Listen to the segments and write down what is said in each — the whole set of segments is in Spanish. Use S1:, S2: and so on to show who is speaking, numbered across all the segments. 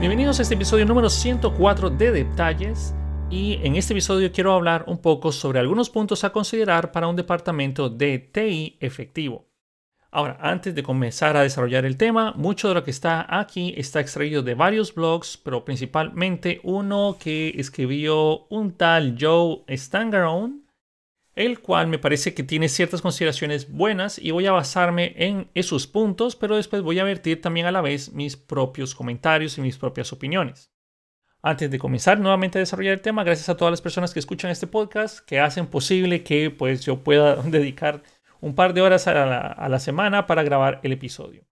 S1: Bienvenidos a este episodio número 104 de Detalles y en este episodio quiero hablar un poco sobre algunos puntos a considerar para un departamento de TI efectivo. Ahora, antes de comenzar a desarrollar el tema, mucho de lo que está aquí está extraído de varios blogs, pero principalmente uno que escribió un tal Joe Stangarone el cual me parece que tiene ciertas consideraciones buenas y voy a basarme en esos puntos, pero después voy a vertir también a la vez mis propios comentarios y mis propias opiniones. Antes de comenzar nuevamente a desarrollar el tema, gracias a todas las personas que escuchan este podcast, que hacen posible que pues yo pueda dedicar un par de horas a la, semana para grabar el episodio.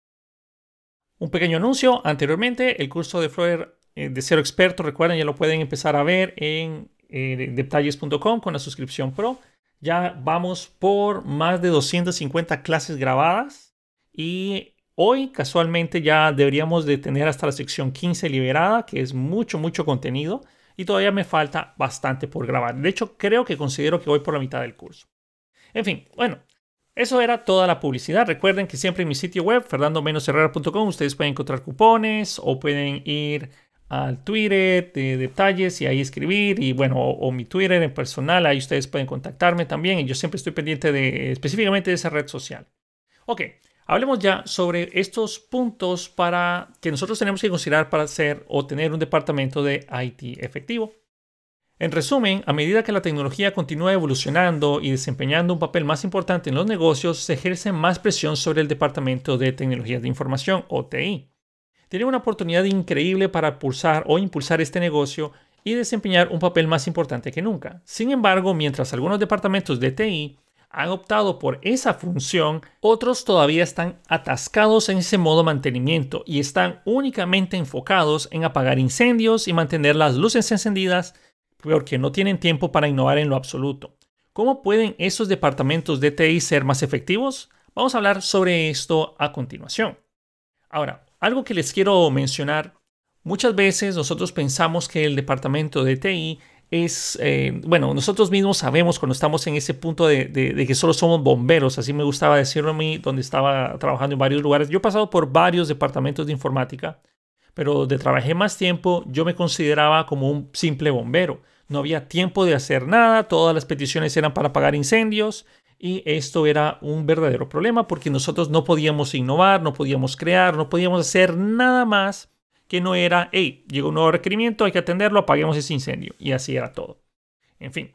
S1: Un pequeño anuncio, anteriormente el curso de Flower eh, de Cero Experto, recuerden, ya lo pueden empezar a ver en eh, detalles.com con la suscripción Pro. Ya vamos por más de 250 clases grabadas y hoy casualmente ya deberíamos de tener hasta la sección 15 liberada, que es mucho, mucho contenido y todavía me falta bastante por grabar. De hecho, creo que considero que voy por la mitad del curso. En fin, bueno, eso era toda la publicidad. Recuerden que siempre en mi sitio web, fernando-herrera.com, ustedes pueden encontrar cupones o pueden ir al Twitter de detalles y ahí escribir y bueno, o, mi Twitter en personal, ahí ustedes pueden contactarme también y yo siempre estoy pendiente de específicamente de esa red social. Ok, hablemos ya sobre estos puntos para que nosotros tenemos que considerar para hacer o tener un departamento de IT efectivo. En resumen, a medida que la tecnología continúa evolucionando y desempeñando un papel más importante en los negocios, se ejerce más presión sobre el departamento de tecnologías de información o TI tiene una oportunidad increíble para impulsar o impulsar este negocio y desempeñar un papel más importante que nunca. Sin embargo, mientras algunos departamentos de TI han optado por esa función, otros todavía están atascados en ese modo mantenimiento y están únicamente enfocados en apagar incendios y mantener las luces encendidas porque no tienen tiempo para innovar en lo absoluto. ¿Cómo pueden esos departamentos de TI ser más efectivos? Vamos a hablar sobre esto a continuación. Ahora, algo que les quiero mencionar, muchas veces nosotros pensamos que el departamento de TI es, eh, bueno, nosotros mismos sabemos cuando estamos en ese punto de, que solo somos bomberos, así me gustaba decirlo a mí, donde estaba trabajando en varios lugares. Yo he pasado por varios departamentos de informática, pero donde trabajé más tiempo, yo me consideraba como un simple bombero. No había tiempo de hacer nada, todas las peticiones eran para apagar incendios y esto era un verdadero problema porque nosotros no podíamos innovar, no podíamos crear, no podíamos hacer nada más que no era, hey, llegó un nuevo requerimiento, hay que atenderlo, apaguemos ese incendio. Y así era todo. En fin,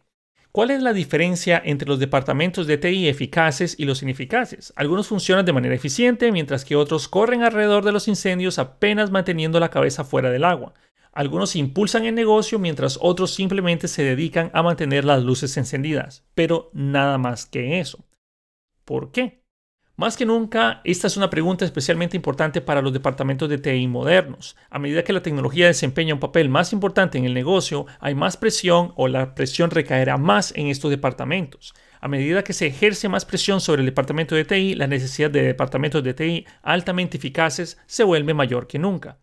S1: ¿cuál es la diferencia entre los departamentos de TI eficaces y los ineficaces? Algunos funcionan de manera eficiente, mientras que otros corren alrededor de los incendios apenas manteniendo la cabeza fuera del agua. Algunos impulsan el negocio mientras otros simplemente se dedican a mantener las luces encendidas, pero nada más que eso. ¿Por qué? Más que nunca, esta es una pregunta especialmente importante para los departamentos de TI modernos. A medida que la tecnología desempeña un papel más importante en el negocio, hay más presión o la presión recaerá más en estos departamentos. A medida que se ejerce más presión sobre el departamento de TI, la necesidad de departamentos de TI altamente eficaces se vuelve mayor que nunca.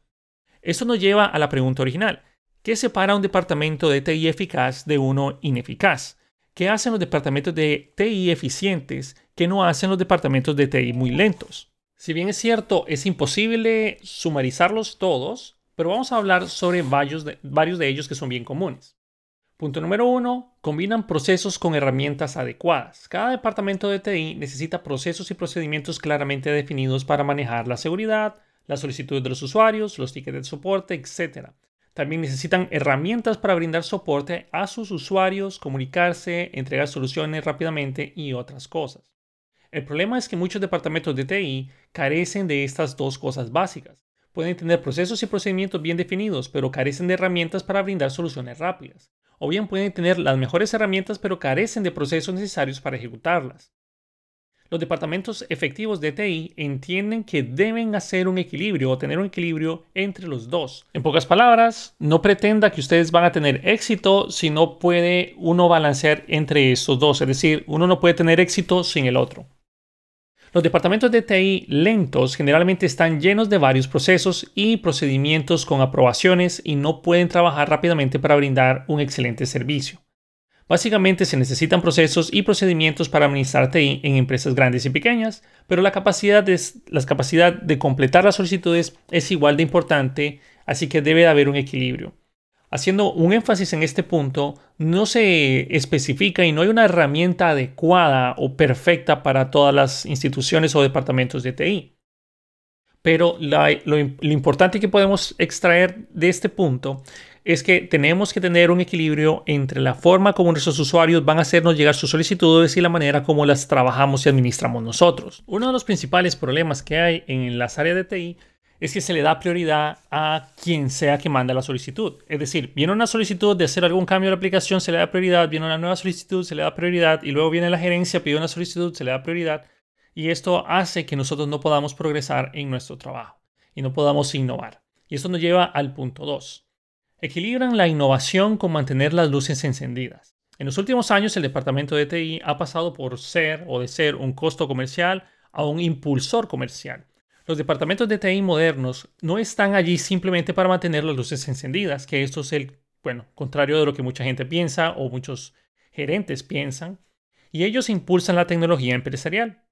S1: Esto nos lleva a la pregunta original. ¿Qué separa un departamento de TI eficaz de uno ineficaz? ¿Qué hacen los departamentos de TI eficientes que no hacen los departamentos de TI muy lentos? Si bien es cierto, es imposible sumarizarlos todos, pero vamos a hablar sobre varios de, varios de ellos que son bien comunes. Punto número uno, combinan procesos con herramientas adecuadas. Cada departamento de TI necesita procesos y procedimientos claramente definidos para manejar la seguridad, las solicitudes de los usuarios, los tickets de soporte, etc. También necesitan herramientas para brindar soporte a sus usuarios, comunicarse, entregar soluciones rápidamente y otras cosas. El problema es que muchos departamentos de TI carecen de estas dos cosas básicas. Pueden tener procesos y procedimientos bien definidos, pero carecen de herramientas para brindar soluciones rápidas. O bien pueden tener las mejores herramientas, pero carecen de procesos necesarios para ejecutarlas. Los departamentos efectivos de TI entienden que deben hacer un equilibrio o tener un equilibrio entre los dos. En pocas palabras, no pretenda que ustedes van a tener éxito si no puede uno balancear entre estos dos. Es decir, uno no puede tener éxito sin el otro. Los departamentos de TI lentos generalmente están llenos de varios procesos y procedimientos con aprobaciones y no pueden trabajar rápidamente para brindar un excelente servicio. Básicamente se necesitan procesos y procedimientos para administrar TI en empresas grandes y pequeñas, pero la capacidad de, de completar las solicitudes es igual de importante Así que debe haber un equilibrio. Haciendo un énfasis en este punto, no se especifica y no hay una herramienta adecuada o perfecta para todas las instituciones o departamentos de TI. Pero lo, importante que podemos extraer de este punto es que tenemos que tener un equilibrio entre la forma como nuestros usuarios van a hacernos llegar sus solicitudes y la manera como las trabajamos y administramos nosotros. Uno de los principales problemas que hay en las áreas de TI es que se le da prioridad a quien sea que manda la solicitud. Es decir, viene una solicitud de hacer algún cambio de la aplicación, se le da prioridad, viene una nueva solicitud, se le da prioridad, y luego viene la gerencia, pide una solicitud, se le da prioridad, y esto hace que nosotros no podamos progresar en nuestro trabajo y no podamos innovar. Y esto nos lleva al punto 2. Equilibran la innovación con mantener las luces encendidas. En los últimos años, el departamento de TI ha pasado por ser o de ser un costo comercial a un impulsor comercial. Los departamentos de TI modernos no están allí simplemente para mantener las luces encendidas, que esto es el, bueno, contrario de lo que mucha gente piensa o muchos gerentes piensan, y ellos impulsan la tecnología empresarial.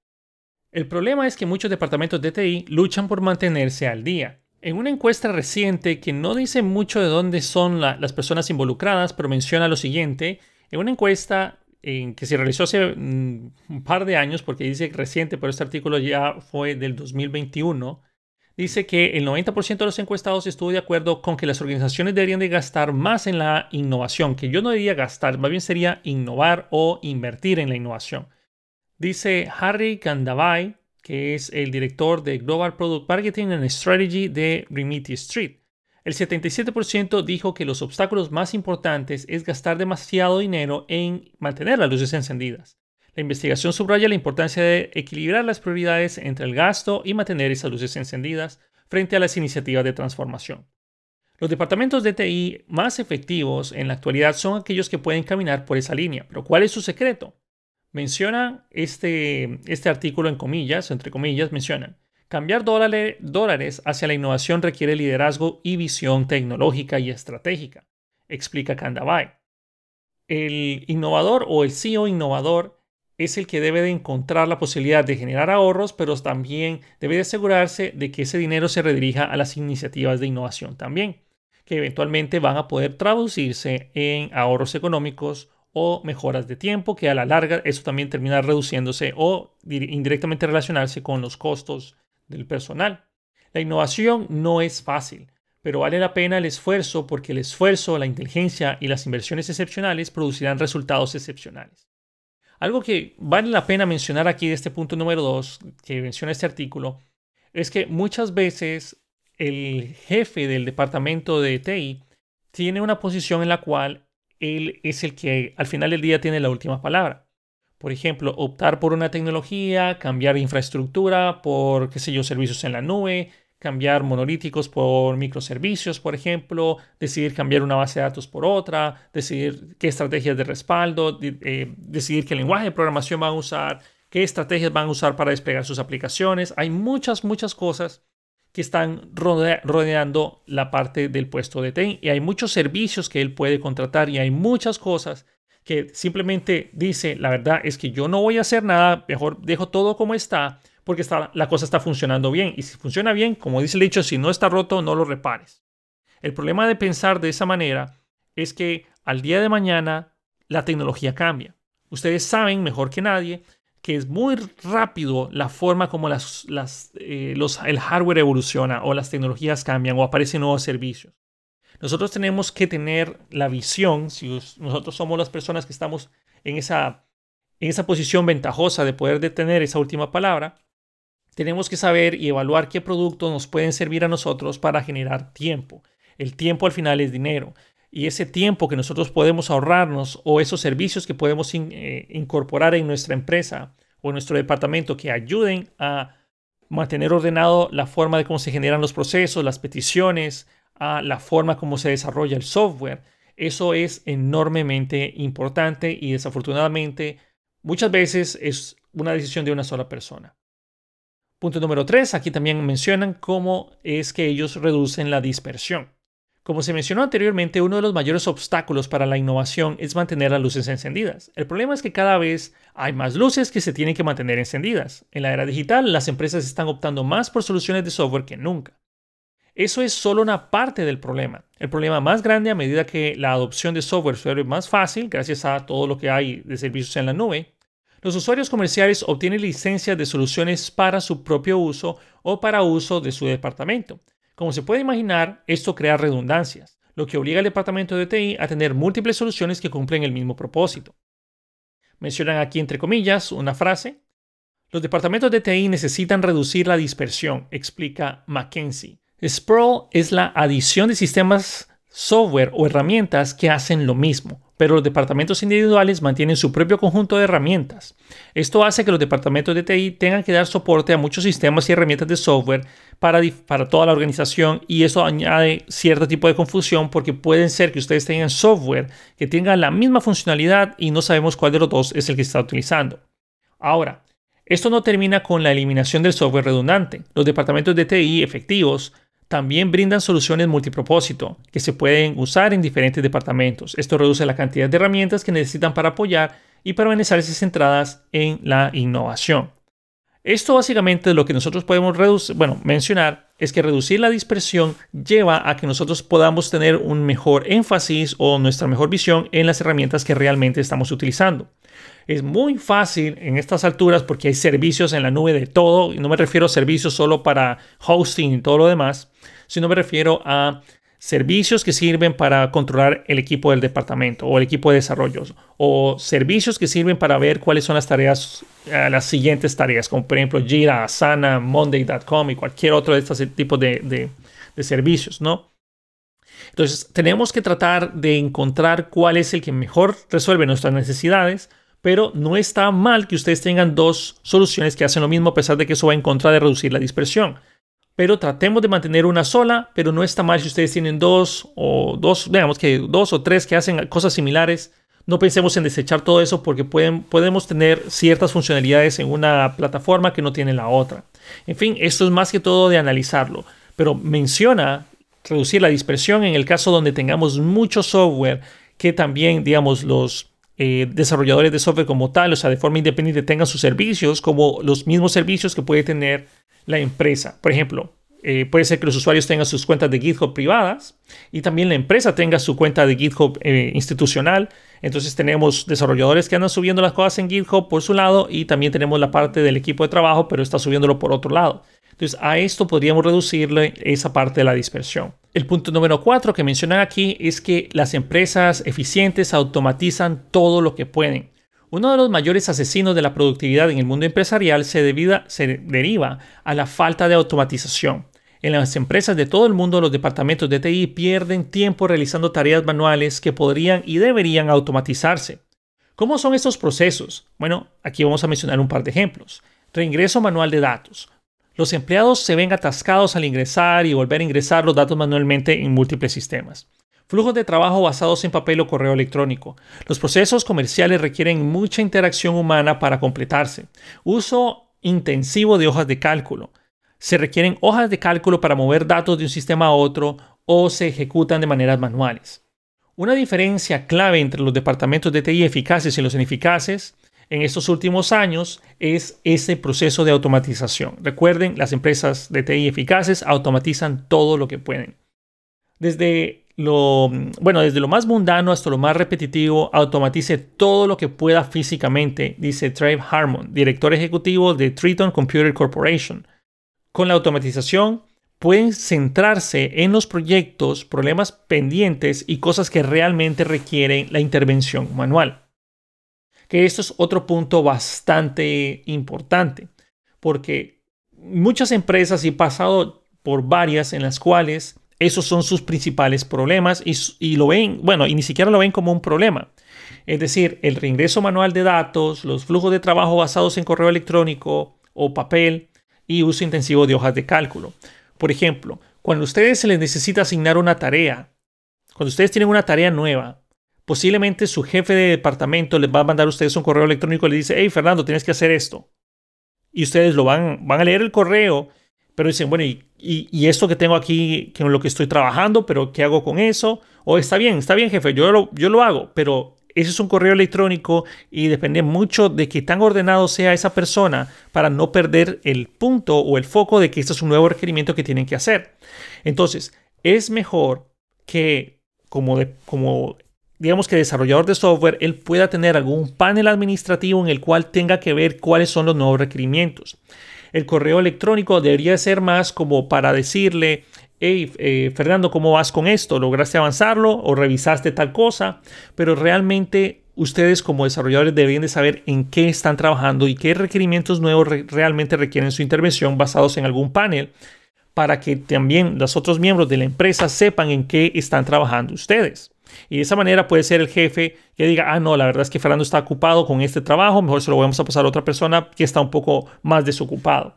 S1: El problema es que muchos departamentos de TI luchan por mantenerse al día. En una encuesta reciente que no dice mucho de dónde son las personas involucradas, pero menciona lo siguiente, en una encuesta que se realizó hace mm, un par de años, porque dice reciente, pero este artículo ya fue del 2021, dice que el 90% de los encuestados estuvo de acuerdo con que las organizaciones deberían de gastar más en la innovación, que yo no diría gastar, más bien sería innovar o invertir en la innovación. Dice Harry Gandavai, que es el director de Global Product Marketing and Strategy de Remedy Street. El 77% dijo que los obstáculos más importantes es gastar demasiado dinero en mantener las luces encendidas. La investigación subraya la importancia de equilibrar las prioridades entre el gasto y mantener esas luces encendidas frente a las iniciativas de transformación. Los departamentos de TI más efectivos en la actualidad son aquellos que pueden caminar por esa línea. Pero ¿cuál es su secreto? Menciona este, este artículo en comillas, entre comillas, mencionan. Cambiar dólares hacia la innovación requiere liderazgo y visión tecnológica y estratégica, explica Kandavai. El innovador o el CEO innovador es el que debe de encontrar la posibilidad de generar ahorros, pero también debe de asegurarse de que ese dinero se redirija a las iniciativas de innovación también, que eventualmente van a poder traducirse en ahorros económicos o mejoras de tiempo, que a la larga eso también termina reduciéndose o indirectamente relacionarse con los costos del personal. La innovación no es fácil, pero vale la pena el esfuerzo porque el esfuerzo, la inteligencia y las inversiones excepcionales producirán resultados excepcionales. Algo que vale la pena mencionar aquí de este punto número 2 que menciona este artículo es que muchas veces el jefe del departamento de TI tiene una posición en la cual él es el que al final del día tiene la última palabra. Por ejemplo, optar por una tecnología, cambiar infraestructura por, qué sé yo, servicios en la nube, cambiar monolíticos por microservicios, por ejemplo, decidir cambiar una base de datos por otra, decidir qué estrategias de respaldo, eh, decidir qué lenguaje de programación van a usar, qué estrategias van a usar para desplegar sus aplicaciones. Hay muchas, muchas cosas que están rodeando la parte del puesto de TI y hay muchos servicios que él puede contratar y hay muchas cosas que simplemente dice, la verdad es que yo no voy a hacer nada, mejor dejo todo como está, porque está, la cosa está funcionando bien. Y si funciona bien, como dice el dicho, si no está roto, no lo repares. El problema de pensar de esa manera es que al día de mañana la tecnología cambia. Ustedes saben mejor que nadie que es muy rápido la forma como eh, el hardware evoluciona o las tecnologías cambian o aparecen nuevos servicios. Nosotros tenemos que tener la visión, si nosotros somos las personas que estamos en esa, en esa posición ventajosa de poder detener esa última palabra, tenemos que saber y evaluar qué productos nos pueden servir a nosotros para generar tiempo. El tiempo al final es dinero. Y ese tiempo que nosotros podemos ahorrarnos o esos servicios que podemos eh, incorporar en nuestra empresa o en nuestro departamento que ayuden a mantener ordenado la forma de cómo se generan los procesos, las peticiones, a la forma como se desarrolla el software. Eso es enormemente importante y desafortunadamente muchas veces es una decisión de una sola persona. Punto número 3, aquí también mencionan cómo es que ellos reducen la dispersión. Como se mencionó anteriormente, uno de los mayores obstáculos para la innovación es mantener las luces encendidas. El problema es que cada vez hay más luces que se tienen que mantener encendidas. En la era digital, las empresas están optando más por soluciones de software que nunca. Eso es solo una parte del problema. El problema más grande a medida que la adopción de software se vuelve más fácil, gracias a todo lo que hay de servicios en la nube, los usuarios comerciales obtienen licencias de soluciones para su propio uso o para uso de su departamento. Como se puede imaginar, esto crea redundancias, lo que obliga al departamento de TI a tener múltiples soluciones que cumplen el mismo propósito. Mencionan aquí entre comillas una frase. Los departamentos de TI necesitan reducir la dispersión, explica Mackenzie. Sprawl es la adición de sistemas software o herramientas que hacen lo mismo, pero los departamentos individuales mantienen su propio conjunto de herramientas. Esto hace que los departamentos de TI tengan que dar soporte a muchos sistemas y herramientas de software para, para toda la organización y eso añade cierto tipo de confusión porque pueden ser que ustedes tengan software que tenga la misma funcionalidad y no sabemos cuál de los dos es el que está utilizando. Ahora, esto no termina con la eliminación del software redundante. Los departamentos de TI efectivos también brindan soluciones multipropósito que se pueden usar en diferentes departamentos. Esto reduce la cantidad de herramientas que necesitan para apoyar y permanecerse centradas en la innovación. Esto básicamente lo que nosotros podemos bueno, mencionar es que reducir la dispersión lleva a que nosotros podamos tener un mejor énfasis o nuestra mejor visión en las herramientas que realmente estamos utilizando. Es muy fácil en estas alturas porque hay servicios en la nube de todo, no me refiero a servicios solo para hosting y todo lo demás, sino me refiero a servicios que sirven para controlar el equipo del departamento o el equipo de desarrollo, o servicios que sirven para ver cuáles son las tareas, eh, las siguientes tareas, como por ejemplo Jira, Asana, Monday.com y cualquier otro de estos tipos de, de servicios, ¿no? Entonces, tenemos que tratar de encontrar cuál es el que mejor resuelve nuestras necesidades pero no está mal que ustedes tengan dos soluciones que hacen lo mismo a pesar de que eso va en contra de reducir la dispersión. Pero tratemos de mantener una sola, pero no está mal si ustedes tienen dos o dos, digamos que dos o tres que hacen cosas similares. No pensemos en desechar todo eso porque pueden, podemos tener ciertas funcionalidades en una plataforma que no tiene la otra. En fin, esto es más que todo de analizarlo, pero menciona reducir la dispersión en el caso donde tengamos mucho software que también, digamos, los eh, desarrolladores de software como tal, o sea, de forma independiente, tengan sus servicios como los mismos servicios que puede tener la empresa. Por ejemplo, eh, puede ser que los usuarios tengan sus cuentas de GitHub privadas y también la empresa tenga su cuenta de GitHub eh, institucional. Entonces tenemos desarrolladores que andan subiendo las cosas en GitHub por su lado y también tenemos la parte del equipo de trabajo, pero está subiéndolo por otro lado. Entonces a esto podríamos reducirle esa parte de la dispersión. El punto número cuatro que mencionan aquí es que las empresas eficientes automatizan todo lo que pueden. Uno de los mayores asesinos de la productividad en el mundo empresarial se, deriva a la falta de automatización. En las empresas de todo el mundo, los departamentos de TI pierden tiempo realizando tareas manuales que podrían y deberían automatizarse. ¿Cómo son estos procesos? Bueno, aquí vamos a mencionar un par de ejemplos. Reingreso manual de datos. Los empleados se ven atascados al ingresar y volver a ingresar los datos manualmente en múltiples sistemas. Flujos de trabajo basados en papel o correo electrónico. Los procesos comerciales requieren mucha interacción humana para completarse. Uso intensivo de hojas de cálculo. Se requieren hojas de cálculo para mover datos de un sistema a otro o se ejecutan de maneras manuales. Una diferencia clave entre los departamentos de TI eficaces y los ineficaces en estos últimos años es ese proceso de automatización. Recuerden, las empresas de TI eficaces automatizan todo lo que pueden. Desde lo, bueno, desde lo más mundano hasta lo más repetitivo, automatice todo lo que pueda físicamente, dice Trey Harmon, director ejecutivo de Triton Computer Corporation. Con la automatización pueden centrarse en los proyectos, problemas pendientes y cosas que realmente requieren la intervención manual que esto es otro punto bastante importante, porque muchas empresas, y he pasado por varias en las cuales esos son sus principales problemas y, lo ven, bueno, y ni siquiera lo ven como un problema. Es decir, el reingreso manual de datos, los flujos de trabajo basados en correo electrónico o papel y uso intensivo de hojas de cálculo. Por ejemplo, cuando a ustedes se les necesita asignar una tarea, cuando ustedes tienen una tarea nueva, posiblemente su jefe de departamento les va a mandar a ustedes un correo electrónico y le dice, hey Fernando, tienes que hacer esto. Y ustedes lo van, van a leer el correo, pero dicen, bueno, ¿y, y, esto que tengo aquí, que es lo que estoy trabajando, pero qué hago con eso? O está bien, está bien jefe, yo lo, yo lo hago, pero ese es un correo electrónico y depende mucho de que tan ordenado sea esa persona para no perder el punto o el foco de que este es un nuevo requerimiento que tienen que hacer. Entonces, es mejor que como, como digamos que desarrollador de software, él pueda tener algún panel administrativo en el cual tenga que ver cuáles son los nuevos requerimientos. El correo electrónico debería ser más como para decirle, hey, eh, Fernando, ¿cómo vas con esto? ¿Lograste avanzarlo o revisaste tal cosa? Pero realmente ustedes como desarrolladores deberían de saber en qué están trabajando y qué requerimientos nuevos realmente requieren su intervención basados en algún panel para que también los otros miembros de la empresa sepan en qué están trabajando ustedes. Y de esa manera puede ser el jefe que diga, ah, no, la verdad es que Fernando está ocupado con este trabajo, mejor se lo vamos a pasar a otra persona que está un poco más desocupado.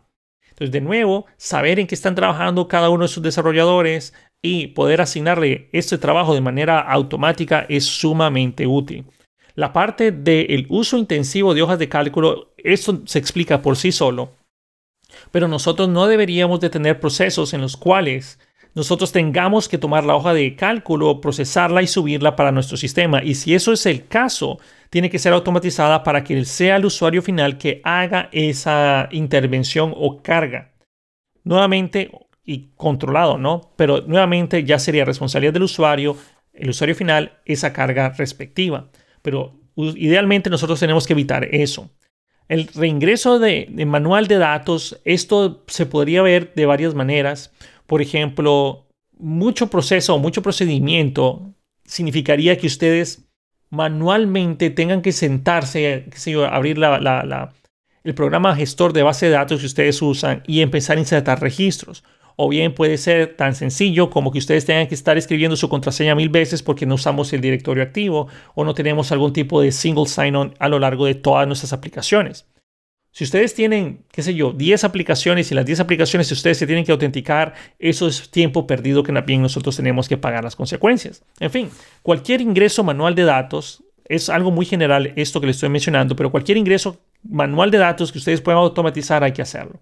S1: Entonces, de nuevo, saber en qué están trabajando cada uno de sus desarrolladores y poder asignarle este trabajo de manera automática es sumamente útil. La parte del uso intensivo de hojas de cálculo, esto se explica por sí solo, pero nosotros no deberíamos de tener procesos en los cuales nosotros tengamos que tomar la hoja de cálculo, procesarla y subirla para nuestro sistema. Y si eso es el caso, tiene que ser automatizada para que sea el usuario final que haga esa intervención o carga. Nuevamente y controlado, ¿no? Pero nuevamente ya sería responsabilidad del usuario, el usuario final, esa carga respectiva. Pero idealmente nosotros tenemos que evitar eso. El reingreso de, manual de datos, esto se podría ver de varias maneras. Por ejemplo, mucho proceso o mucho procedimiento significaría que ustedes manualmente tengan que sentarse, qué sé yo, abrir el programa gestor de base de datos que ustedes usan y empezar a insertar registros. O bien puede ser tan sencillo como que ustedes tengan que estar escribiendo su contraseña mil veces porque no usamos el directorio activo o no tenemos algún tipo de single sign-on a lo largo de todas nuestras aplicaciones. Si ustedes tienen, qué sé yo, 10 aplicaciones y las 10 aplicaciones ustedes se tienen que autenticar, eso es tiempo perdido que también nosotros tenemos que pagar las consecuencias. En fin, cualquier ingreso manual de datos es algo muy general esto que les estoy mencionando, pero cualquier ingreso manual de datos que ustedes puedan automatizar hay que hacerlo.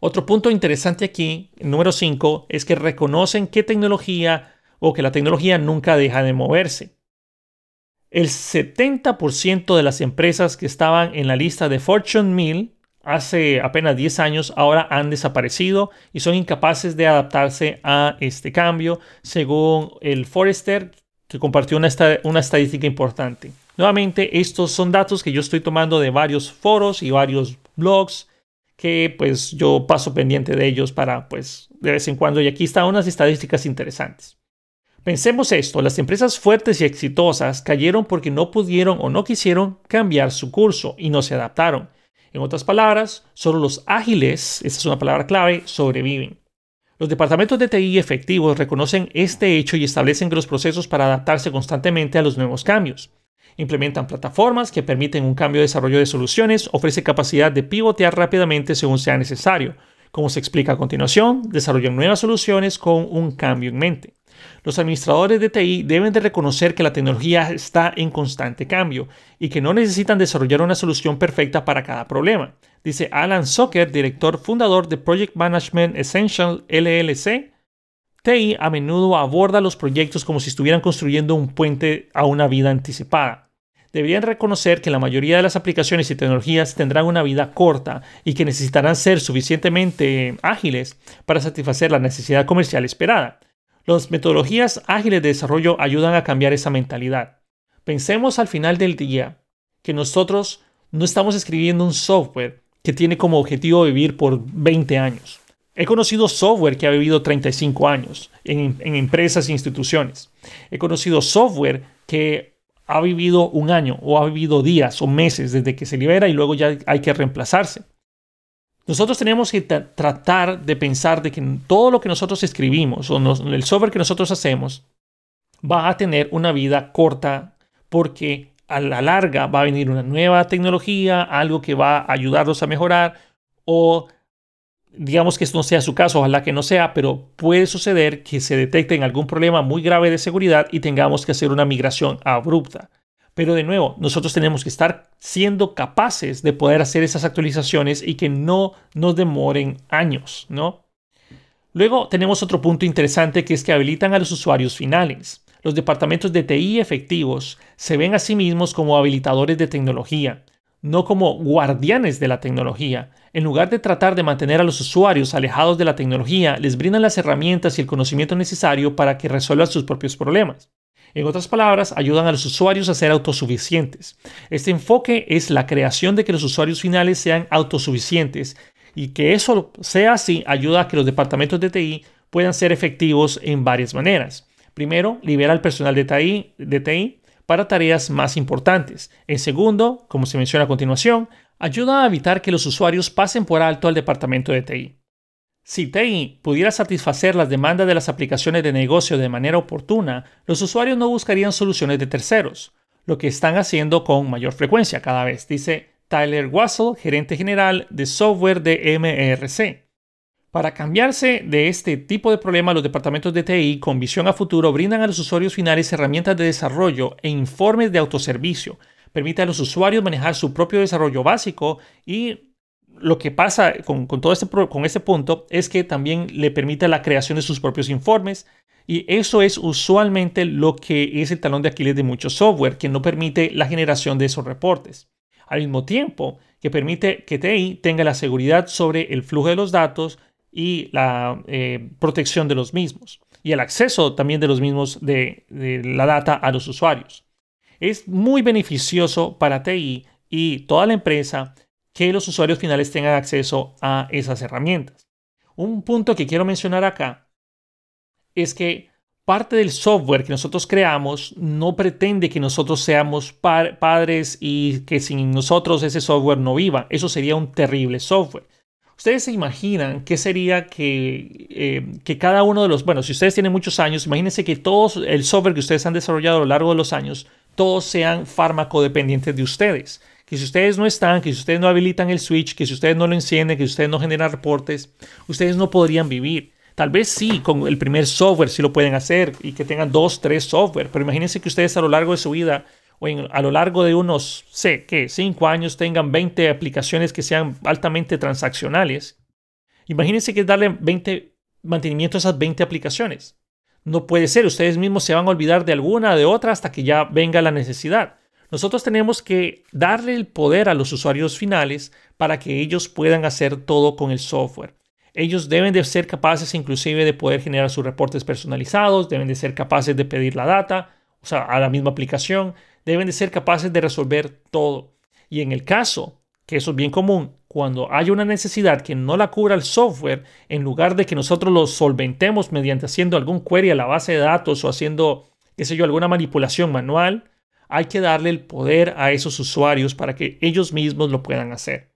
S1: Otro punto interesante aquí, número 5, es que reconocen qué tecnología o que la tecnología nunca deja de moverse. El 70% de las empresas que estaban en la lista de Fortune 1000 hace apenas 10 años ahora han desaparecido y son incapaces de adaptarse a este cambio, según el Forrester, que compartió una, una estadística importante. Nuevamente, estos son datos que yo estoy tomando de varios foros y varios blogs que pues yo paso pendiente de ellos para pues de vez en cuando y aquí están unas estadísticas interesantes. Pensemos esto, las empresas fuertes y exitosas cayeron porque no pudieron o no quisieron cambiar su curso y no se adaptaron. En otras palabras, solo los ágiles, esa es una palabra clave, sobreviven. Los departamentos de TI efectivos reconocen este hecho y establecen los procesos para adaptarse constantemente a los nuevos cambios. Implementan plataformas que permiten un cambio de desarrollo de soluciones, ofrece capacidad de pivotear rápidamente según sea necesario. Como se explica a continuación, desarrollan nuevas soluciones con un cambio en mente. Los administradores de TI deben de reconocer que la tecnología está en constante cambio y que no necesitan desarrollar una solución perfecta para cada problema. Dice Alan Zucker, director fundador de Project Management Essential LLC. TI a menudo aborda los proyectos como si estuvieran construyendo un puente a una vida anticipada deberían reconocer que la mayoría de las aplicaciones y tecnologías tendrán una vida corta y que necesitarán ser suficientemente ágiles para satisfacer la necesidad comercial esperada. Las metodologías ágiles de desarrollo ayudan a cambiar esa mentalidad. Pensemos al final del día que nosotros no estamos escribiendo un software que tiene como objetivo vivir por 20 años. He conocido software que ha vivido 35 años en, en empresas e instituciones. He conocido software que ha vivido un año o ha vivido días o meses desde que se libera y luego ya hay que reemplazarse. Nosotros tenemos que tratar de pensar de que todo lo que nosotros escribimos o el software que nosotros hacemos va a tener una vida corta porque a la larga va a venir una nueva tecnología, algo que va a ayudarlos a mejorar o digamos que esto no sea su caso, ojalá que no sea, pero puede suceder que se detecte algún problema muy grave de seguridad y tengamos que hacer una migración abrupta. Pero de nuevo, nosotros tenemos que estar siendo capaces de poder hacer esas actualizaciones y que no nos demoren años, ¿no? Luego tenemos otro punto interesante que es que habilitan a los usuarios finales. los departamentos de TI efectivos se ven a sí mismos como habilitadores de tecnología, no como guardianes de la tecnología. En lugar de tratar de mantener a los usuarios alejados de la tecnología, les brindan las herramientas y el conocimiento necesario para que resuelvan sus propios problemas. En otras palabras, ayudan a los usuarios a ser autosuficientes. Este enfoque es la creación de que los usuarios finales sean autosuficientes y que eso sea así ayuda a que los departamentos de TI puedan ser efectivos en varias maneras. Primero, libera al personal de TI, para tareas más importantes. En segundo, como se menciona a continuación, ayuda a evitar que los usuarios pasen por alto al departamento de TI. Si TI pudiera satisfacer las demandas de las aplicaciones de negocio de manera oportuna, los usuarios no buscarían soluciones de terceros, lo que están haciendo con mayor frecuencia cada vez, dice Tyler Wassel, gerente general de software de MRC. Para cambiarse de este tipo de problema, los departamentos de TI con visión a futuro brindan a los usuarios finales herramientas de desarrollo e informes de autoservicio. Permite a los usuarios manejar su propio desarrollo básico y lo que pasa con, todo este, con este punto es que también le permite la creación de sus propios informes y eso es usualmente lo que es el talón de Aquiles de muchos software, que no permite la generación de esos reportes. Al mismo tiempo que permite que TI tenga la seguridad sobre el flujo de los datos, y la eh, protección de los mismos y el acceso también de los mismos de, de la data a los usuarios. Es muy beneficioso para TI y toda la empresa que los usuarios finales tengan acceso a esas herramientas. Un punto que quiero mencionar acá es que parte del software que nosotros creamos no pretende que nosotros seamos padres y que sin nosotros ese software no viva. Eso sería un terrible software. Ustedes se imaginan qué sería que, eh, que cada uno de los, bueno, si ustedes tienen muchos años, imagínense que todo el software que ustedes han desarrollado a lo largo de los años, todos sean fármaco dependientes de ustedes. Que si ustedes no están, que si ustedes no habilitan el switch, que si ustedes no lo encienden, que si ustedes no generan reportes, ustedes no podrían vivir. Tal vez sí, con el primer software sí lo pueden hacer y que tengan dos, tres software, pero imagínense que ustedes a lo largo de su vida o a lo largo de unos, sé que, 5 años tengan 20 aplicaciones que sean altamente transaccionales, imagínense que darle 20 mantenimiento a esas 20 aplicaciones. No puede ser, ustedes mismos se van a olvidar de alguna de otra hasta que ya venga la necesidad. Nosotros tenemos que darle el poder a los usuarios finales para que ellos puedan hacer todo con el software. Ellos deben de ser capaces inclusive de poder generar sus reportes personalizados, deben de ser capaces de pedir la data, o sea, a la misma aplicación, deben de ser capaces de resolver todo. Y en el caso, que eso es bien común, cuando hay una necesidad que no la cubra el software, en lugar de que nosotros lo solventemos mediante haciendo algún query a la base de datos o haciendo, qué sé yo, alguna manipulación manual, hay que darle el poder a esos usuarios para que ellos mismos lo puedan hacer.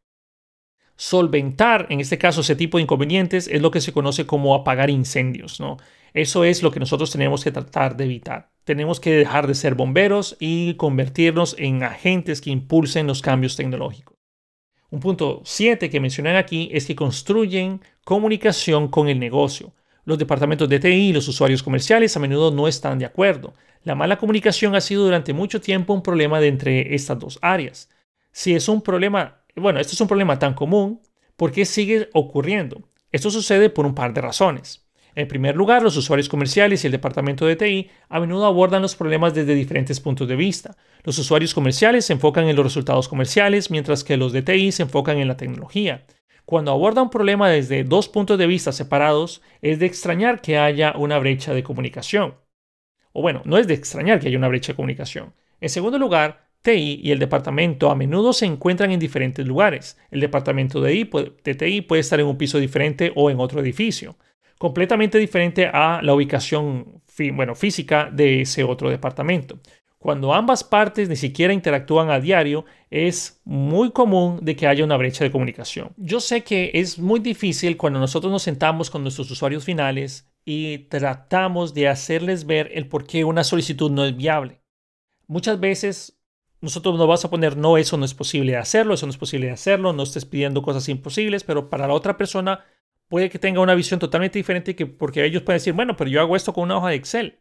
S1: Solventar, en este caso, ese tipo de inconvenientes es lo que se conoce como apagar incendios, ¿no? Eso es lo que nosotros tenemos que tratar de evitar. Tenemos que dejar de ser bomberos y convertirnos en agentes que impulsen los cambios tecnológicos. Un punto 7 que mencionan aquí es que construyen comunicación con el negocio. Los departamentos de TI y los usuarios comerciales a menudo no están de acuerdo. La mala comunicación ha sido durante mucho tiempo un problema entre estas dos áreas. Si es un problema, bueno, esto es un problema tan común, ¿por qué sigue ocurriendo? Esto sucede por un par de razones. En primer lugar, los usuarios comerciales y el departamento de TI a menudo abordan los problemas desde diferentes puntos de vista. Los usuarios comerciales se enfocan en los resultados comerciales, mientras que los de se enfocan en la tecnología. Cuando aborda un problema desde dos puntos de vista separados, es de extrañar que haya una brecha de comunicación. O bueno, no es de extrañar que haya una brecha de comunicación. En segundo lugar, TI y el departamento a menudo se encuentran en diferentes lugares. El departamento de, TI puede estar en un piso diferente o en otro edificio completamente diferente a la ubicación física de ese otro departamento. Cuando ambas partes ni siquiera interactúan a diario, es muy común de que haya una brecha de comunicación. Yo sé que es muy difícil cuando nosotros nos sentamos con nuestros usuarios finales y tratamos de hacerles ver el por qué una solicitud no es viable. Muchas veces nosotros nos vamos a poner, no, eso no es posible hacerlo, eso no es posible hacerlo, no estés pidiendo cosas imposibles, pero para la otra persona puede que tenga una visión totalmente diferente que porque ellos pueden decir, bueno, pero yo hago esto con una hoja de Excel.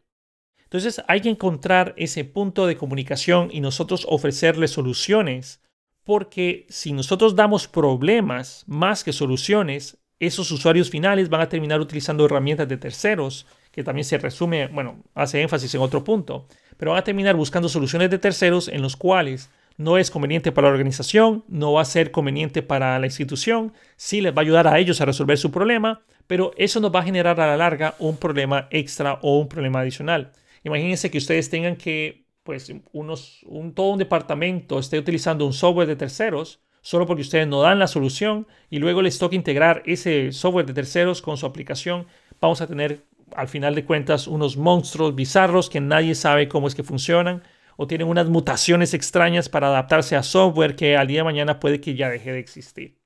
S1: Entonces hay que encontrar ese punto de comunicación y nosotros ofrecerles soluciones, porque si nosotros damos problemas más que soluciones, esos usuarios finales van a terminar utilizando herramientas de terceros que también se resume, bueno, hace énfasis en otro punto, pero van a terminar buscando soluciones de terceros en los cuales no es conveniente para la organización, no va a ser conveniente para la institución, sí les va a ayudar a ellos a resolver su problema, pero eso nos va a generar a la larga un problema extra o un problema adicional. Imagínense que ustedes tengan que, pues, un, todo un departamento esté utilizando un software de terceros solo porque ustedes no dan la solución y luego les toca integrar ese software de terceros con su aplicación. Vamos a tener, al final de cuentas, unos monstruos bizarros que nadie sabe cómo es que funcionan o tienen unas mutaciones extrañas para adaptarse a software que al día de mañana puede que ya deje de existir.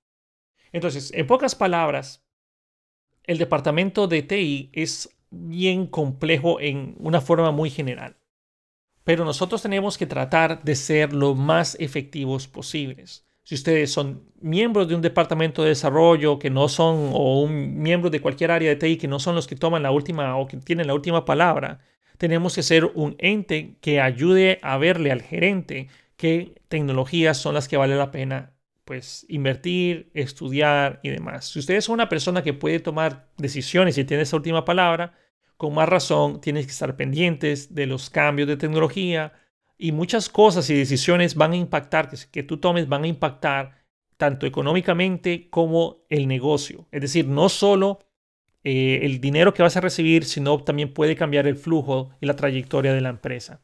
S1: Entonces, en pocas palabras, el departamento de TI es bien complejo en una forma muy general. Pero nosotros tenemos que tratar de ser lo más efectivos posibles. Si ustedes son miembros de un departamento de desarrollo que no son, o un miembro de cualquier área de TI que no son los que toman la última o que tienen la última palabra, tenemos que ser un ente que ayude a verle al gerente qué tecnologías son las que vale la pena pues invertir, estudiar y demás. Si ustedes son una persona que puede tomar decisiones y tiene esa última palabra, con más razón tienes que estar pendientes de los cambios de tecnología y muchas cosas y decisiones van a impactar, que, que tú tomes van a impactar tanto económicamente como el negocio. Es decir, no solo eh, el dinero que vas a recibir, sino también puede cambiar el flujo y la trayectoria de la empresa.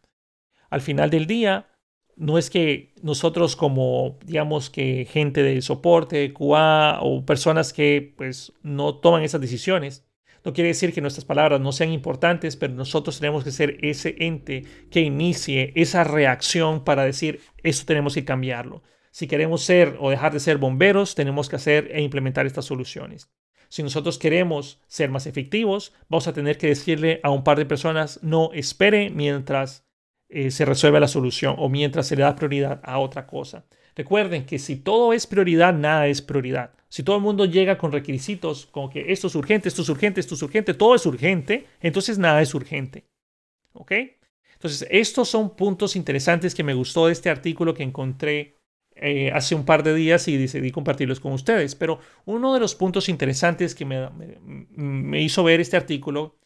S1: Al final del día, no es que nosotros como, digamos que gente de soporte, QA o personas que pues no toman esas decisiones, no quiere decir que nuestras palabras no sean importantes, pero nosotros tenemos que ser ese ente que inicie esa reacción para decir, esto tenemos que cambiarlo. Si queremos ser o dejar de ser bomberos, tenemos que hacer e implementar estas soluciones. Si nosotros queremos ser más efectivos, vamos a tener que decirle a un par de personas, no espere mientras eh, se resuelve la solución o mientras se le da prioridad a otra cosa. Recuerden que si todo es prioridad, nada es prioridad. Si todo el mundo llega con requisitos como que esto es urgente, esto es urgente, esto es urgente, todo es urgente, entonces nada es urgente. ¿Ok? Entonces, estos son puntos interesantes que me gustó de este artículo que encontré eh, hace un par de días y decidí compartirlos con ustedes. Pero uno de los puntos interesantes que me, me, hizo ver este artículo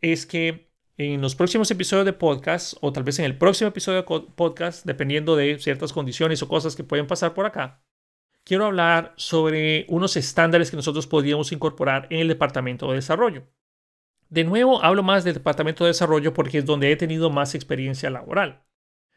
S1: es que en los próximos episodios de podcast, o tal vez en el próximo episodio de podcast, dependiendo de ciertas condiciones o cosas que pueden pasar por acá, quiero hablar sobre unos estándares que nosotros podríamos incorporar en el departamento de desarrollo. De nuevo, hablo más del departamento de desarrollo porque es donde he tenido más experiencia laboral.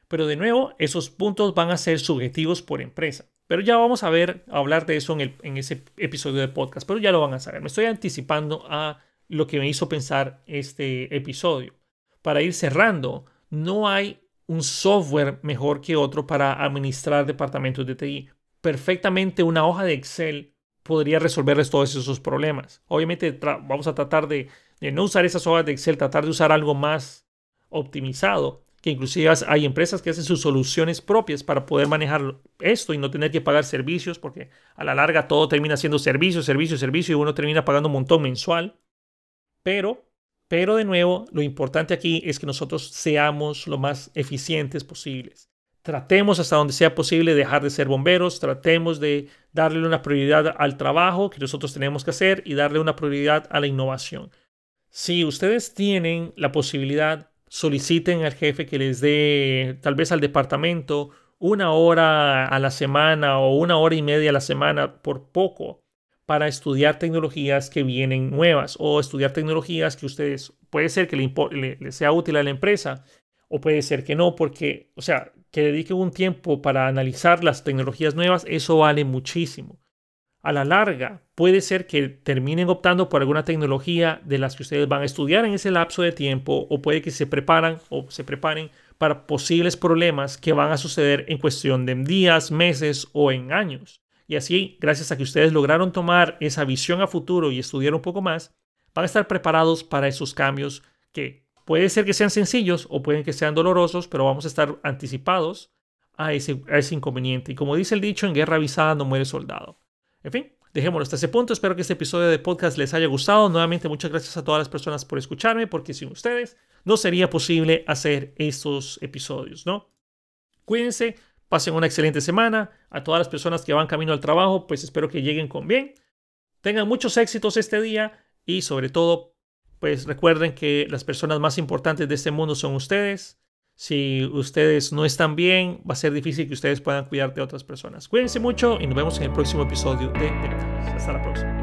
S1: Pero de nuevo, esos puntos van a ser subjetivos por empresa. Pero ya vamos a ver, hablar de eso en, en ese episodio de podcast, pero ya lo van a saber. Me estoy anticipando a lo que me hizo pensar este episodio. Para ir cerrando, no hay un software mejor que otro para administrar departamentos de TI. Perfectamente una hoja de Excel podría resolverles todos esos problemas. Obviamente vamos a tratar de, no usar esas hojas de Excel, tratar de usar algo más optimizado, que inclusive hay empresas que hacen sus soluciones propias para poder manejar esto y no tener que pagar servicios, porque a la larga todo termina siendo servicio, servicio, servicio y uno termina pagando un montón mensual. Pero, pero de nuevo, lo importante aquí es que nosotros seamos lo más eficientes posibles. Tratemos hasta donde sea posible dejar de ser bomberos, tratemos de darle una prioridad al trabajo que nosotros tenemos que hacer y darle una prioridad a la innovación. Si ustedes tienen la posibilidad soliciten al jefe que les dé, tal vez al departamento, una hora a la semana o una hora y media a la semana por poco para estudiar tecnologías que vienen nuevas o estudiar tecnologías que ustedes puede ser que le, sea útil a la empresa o puede ser que no, porque, o sea, que dediquen un tiempo para analizar las tecnologías nuevas, eso vale muchísimo a la larga puede ser que terminen optando por alguna tecnología de las que ustedes van a estudiar en ese lapso de tiempo o puede que se preparan o se preparen para posibles problemas que van a suceder en cuestión de días, meses o en años. Y así, gracias a que ustedes lograron tomar esa visión a futuro y estudiar un poco más, van a estar preparados para esos cambios que puede ser que sean sencillos o pueden que sean dolorosos, pero vamos a estar anticipados a ese, a ese inconveniente. Y como dice el dicho, en guerra avisada no muere soldado. En fin, dejémoslo hasta ese punto. Espero que este episodio de podcast les haya gustado. Nuevamente, muchas gracias a todas las personas por escucharme, porque sin ustedes no sería posible hacer estos episodios, ¿no? Cuídense, pasen una excelente semana. A todas las personas que van camino al trabajo, pues espero que lleguen con bien. Tengan muchos éxitos este día y sobre todo, pues recuerden que las personas más importantes de este mundo son ustedes. Si ustedes no están bien, va a ser difícil que ustedes puedan cuidar de otras personas. Cuídense mucho y nos vemos en el próximo episodio de Hasta la próxima.